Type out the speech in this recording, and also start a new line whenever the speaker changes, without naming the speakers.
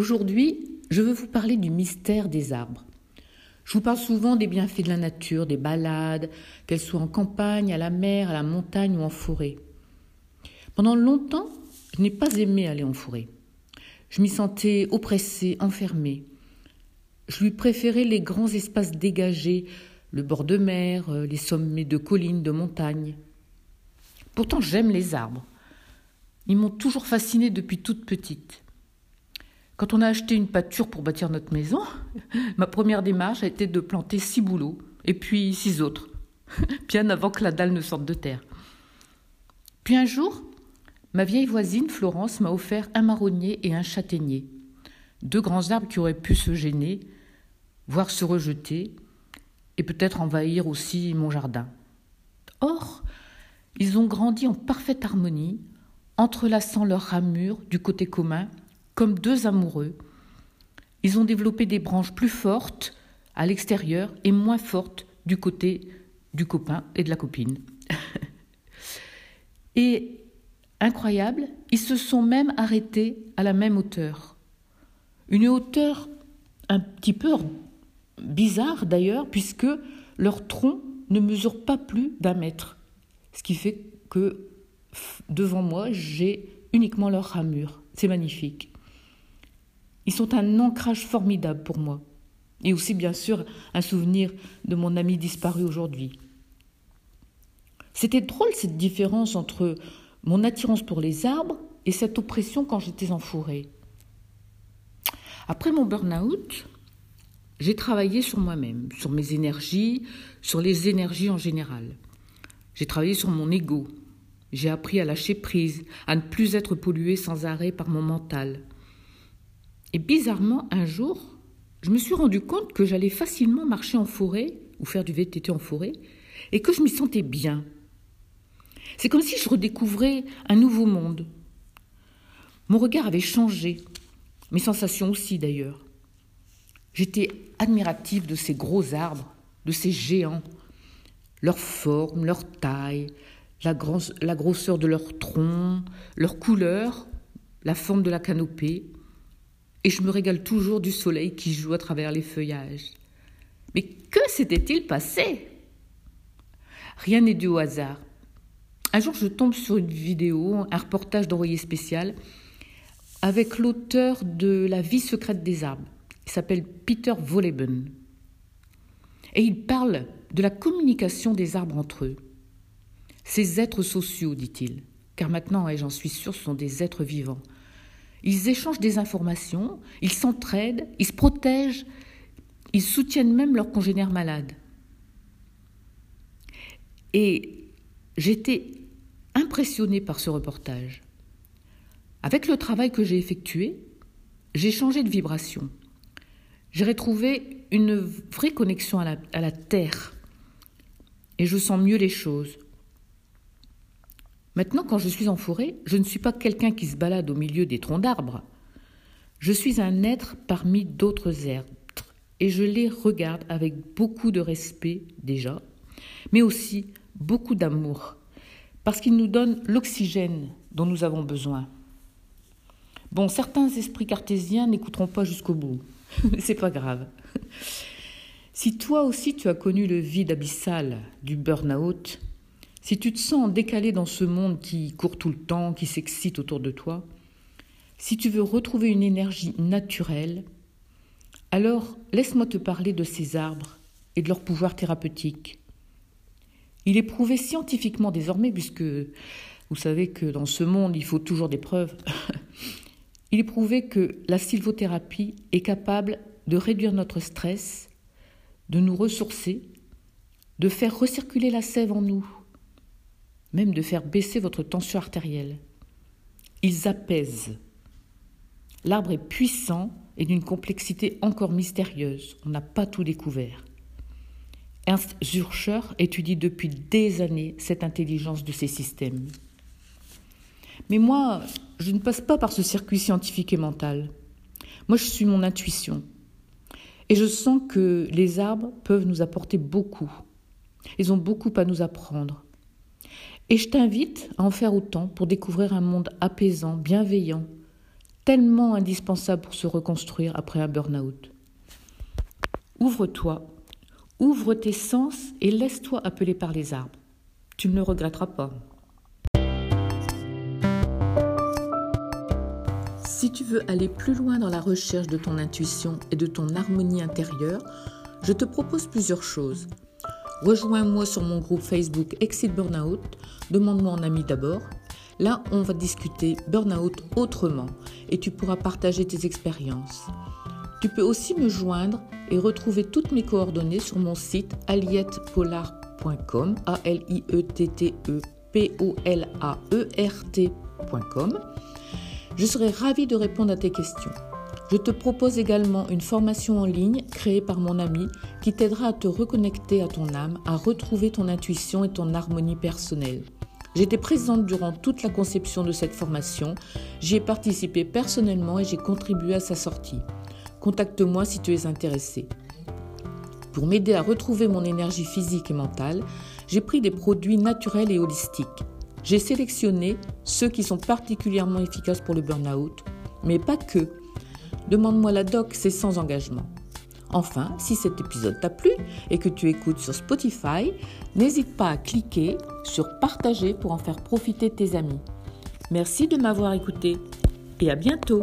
Aujourd'hui, je veux vous parler du mystère des arbres. Je vous parle souvent des bienfaits de la nature, des balades, qu'elles soient en campagne, à la mer, à la montagne ou en forêt. Pendant longtemps, je n'ai pas aimé aller en forêt. Je m'y sentais oppressée, enfermée. Je lui préférais les grands espaces dégagés, le bord de mer, euh, les sommets de collines, de montagnes. Pourtant, j'aime les arbres. Ils m'ont toujours fascinée depuis toute petite. Quand on a acheté une pâture pour bâtir notre maison, ma première démarche a été de planter six bouleaux et puis six autres, bien avant que la dalle ne sorte de terre. Puis un jour, ma vieille voisine Florence m'a offert un marronnier et un châtaignier, deux grands arbres qui auraient pu se gêner, voire se rejeter, et peut-être envahir aussi mon jardin. Or, ils ont grandi en parfaite harmonie, entrelaçant leurs ramures du côté commun comme deux amoureux. Ils ont développé des branches plus fortes à l'extérieur et moins fortes du côté du copain et de la copine. et incroyable, ils se sont même arrêtés à la même hauteur. Une hauteur un petit peu bizarre d'ailleurs, puisque leur tronc ne mesure pas plus d'un mètre. Ce qui fait que devant moi, j'ai uniquement leur ramure. C'est magnifique. Ils sont un ancrage formidable pour moi. Et aussi, bien sûr, un souvenir de mon ami disparu aujourd'hui. C'était drôle cette différence entre mon attirance pour les arbres et cette oppression quand j'étais en. Après mon burn-out, j'ai travaillé sur moi-même, sur mes énergies, sur les énergies en général. J'ai travaillé sur mon ego. J'ai appris à lâcher prise, à ne plus être pollué sans arrêt par mon mental. Et bizarrement, un jour, je me suis rendu compte que j'allais facilement marcher en forêt ou faire du VTT en forêt et que je m'y sentais bien. C'est comme si je redécouvrais un nouveau monde. Mon regard avait changé, mes sensations aussi d'ailleurs. J'étais admirative de ces gros arbres, de ces géants, leur forme, leur taille, la, la grosseur de leur tronc, leur couleur, la forme de la canopée. Et je me régale toujours du soleil qui joue à travers les feuillages. Mais que s'était-il passé? Rien n'est dû au hasard. Un jour, je tombe sur une vidéo, un reportage d'envoyé spécial, avec l'auteur de La vie secrète des arbres. Il s'appelle Peter Wolleben. Et il parle de la communication des arbres entre eux. Ces êtres sociaux, dit-il, car maintenant, et j'en suis sûre, ce sont des êtres vivants. Ils échangent des informations, ils s'entraident, ils se protègent, ils soutiennent même leurs congénères malades. Et j'étais impressionnée par ce reportage. Avec le travail que j'ai effectué, j'ai changé de vibration. J'ai retrouvé une vraie connexion à la, à la terre et je sens mieux les choses. Maintenant, quand je suis en forêt, je ne suis pas quelqu'un qui se balade au milieu des troncs d'arbres. Je suis un être parmi d'autres êtres et je les regarde avec beaucoup de respect déjà, mais aussi beaucoup d'amour, parce qu'ils nous donnent l'oxygène dont nous avons besoin. Bon, certains esprits cartésiens n'écouteront pas jusqu'au bout. C'est pas grave. Si toi aussi tu as connu le vide abyssal du burn-out, si tu te sens décalé dans ce monde qui court tout le temps, qui s'excite autour de toi, si tu veux retrouver une énergie naturelle, alors laisse-moi te parler de ces arbres et de leur pouvoir thérapeutique. Il est prouvé scientifiquement désormais, puisque vous savez que dans ce monde il faut toujours des preuves, Il est prouvé que la sylvothérapie est capable de réduire notre stress, de nous ressourcer, de faire recirculer la sève en nous, même de faire baisser votre tension artérielle. Ils apaisent. L'arbre est puissant et d'une complexité encore mystérieuse. On n'a pas tout découvert. Ernst Zürcher étudie depuis des années cette intelligence de ces systèmes. Mais moi, je ne passe pas par ce circuit scientifique et mental. Moi, je suis mon intuition. Et je sens que les arbres peuvent nous apporter beaucoup. Ils ont beaucoup à nous apprendre. Et je t'invite à en faire autant pour découvrir un monde apaisant, bienveillant, tellement indispensable pour se reconstruire après un burn-out. Ouvre-toi, ouvre tes sens et laisse-toi appeler par les arbres. Tu ne le regretteras pas. Si tu veux aller plus loin dans la recherche de ton intuition et de ton harmonie intérieure, je te propose plusieurs choses. Rejoins-moi sur mon groupe Facebook Exit Burnout, demande-moi en ami d'abord. Là, on va discuter burnout autrement et tu pourras partager tes expériences. Tu peux aussi me joindre et retrouver toutes mes coordonnées sur mon site aliettepolar.com, a l i e t t e p o l a e r t.com. Je serai ravie de répondre à tes questions. Je te propose également une formation en ligne créée par mon ami qui t'aidera à te reconnecter à ton âme, à retrouver ton intuition et ton harmonie personnelle. J'étais présente durant toute la conception de cette formation, j'y ai participé personnellement et j'ai contribué à sa sortie. Contacte-moi si tu es intéressé. Pour m'aider à retrouver mon énergie physique et mentale, j'ai pris des produits naturels et holistiques. J'ai sélectionné ceux qui sont particulièrement efficaces pour le burn-out, mais pas que. Demande-moi la doc, c'est sans engagement. Enfin, si cet épisode t'a plu et que tu écoutes sur Spotify, n'hésite pas à cliquer sur partager pour en faire profiter tes amis. Merci de m'avoir écouté et à bientôt